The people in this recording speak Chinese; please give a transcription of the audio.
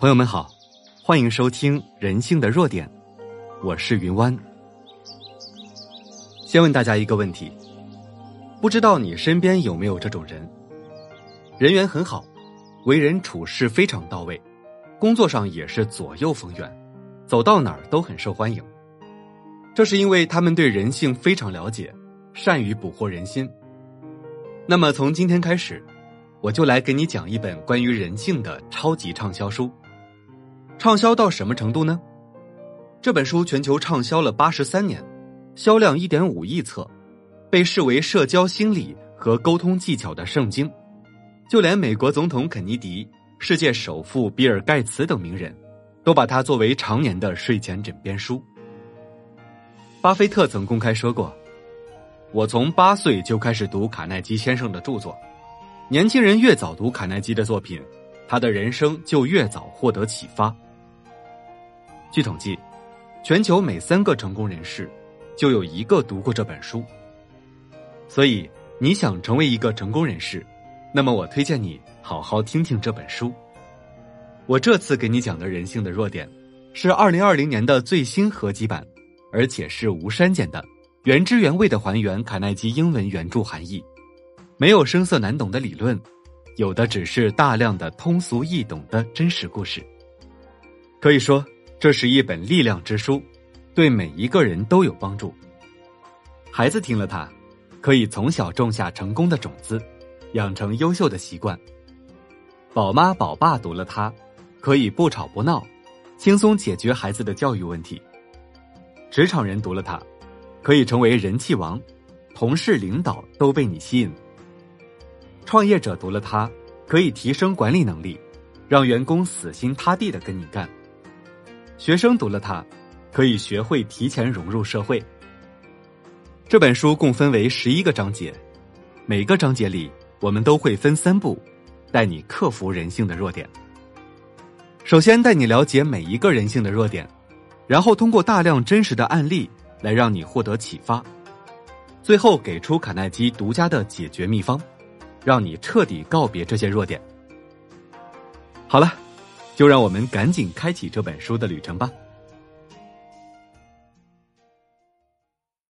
朋友们好，欢迎收听《人性的弱点》，我是云湾。先问大家一个问题：不知道你身边有没有这种人？人缘很好，为人处事非常到位，工作上也是左右逢源，走到哪儿都很受欢迎。这是因为他们对人性非常了解，善于捕获人心。那么从今天开始，我就来给你讲一本关于人性的超级畅销书。畅销到什么程度呢？这本书全球畅销了八十三年，销量一点五亿册，被视为社交心理和沟通技巧的圣经。就连美国总统肯尼迪、世界首富比尔盖茨等名人，都把它作为常年的睡前枕边书。巴菲特曾公开说过：“我从八岁就开始读卡耐基先生的著作，年轻人越早读卡耐基的作品，他的人生就越早获得启发。”据统计，全球每三个成功人士就有一个读过这本书。所以，你想成为一个成功人士，那么我推荐你好好听听这本书。我这次给你讲的人性的弱点，是二零二零年的最新合集版，而且是无删减的，原汁原味的还原卡耐基英文原著含义，没有生涩难懂的理论，有的只是大量的通俗易懂的真实故事。可以说。这是一本力量之书，对每一个人都有帮助。孩子听了它，可以从小种下成功的种子，养成优秀的习惯。宝妈宝爸读了它，可以不吵不闹，轻松解决孩子的教育问题。职场人读了它，可以成为人气王，同事领导都被你吸引。创业者读了它，可以提升管理能力，让员工死心塌地的跟你干。学生读了它，可以学会提前融入社会。这本书共分为十一个章节，每个章节里我们都会分三步，带你克服人性的弱点。首先带你了解每一个人性的弱点，然后通过大量真实的案例来让你获得启发，最后给出卡耐基独家的解决秘方，让你彻底告别这些弱点。好了。就让我们赶紧开启这本书的旅程吧。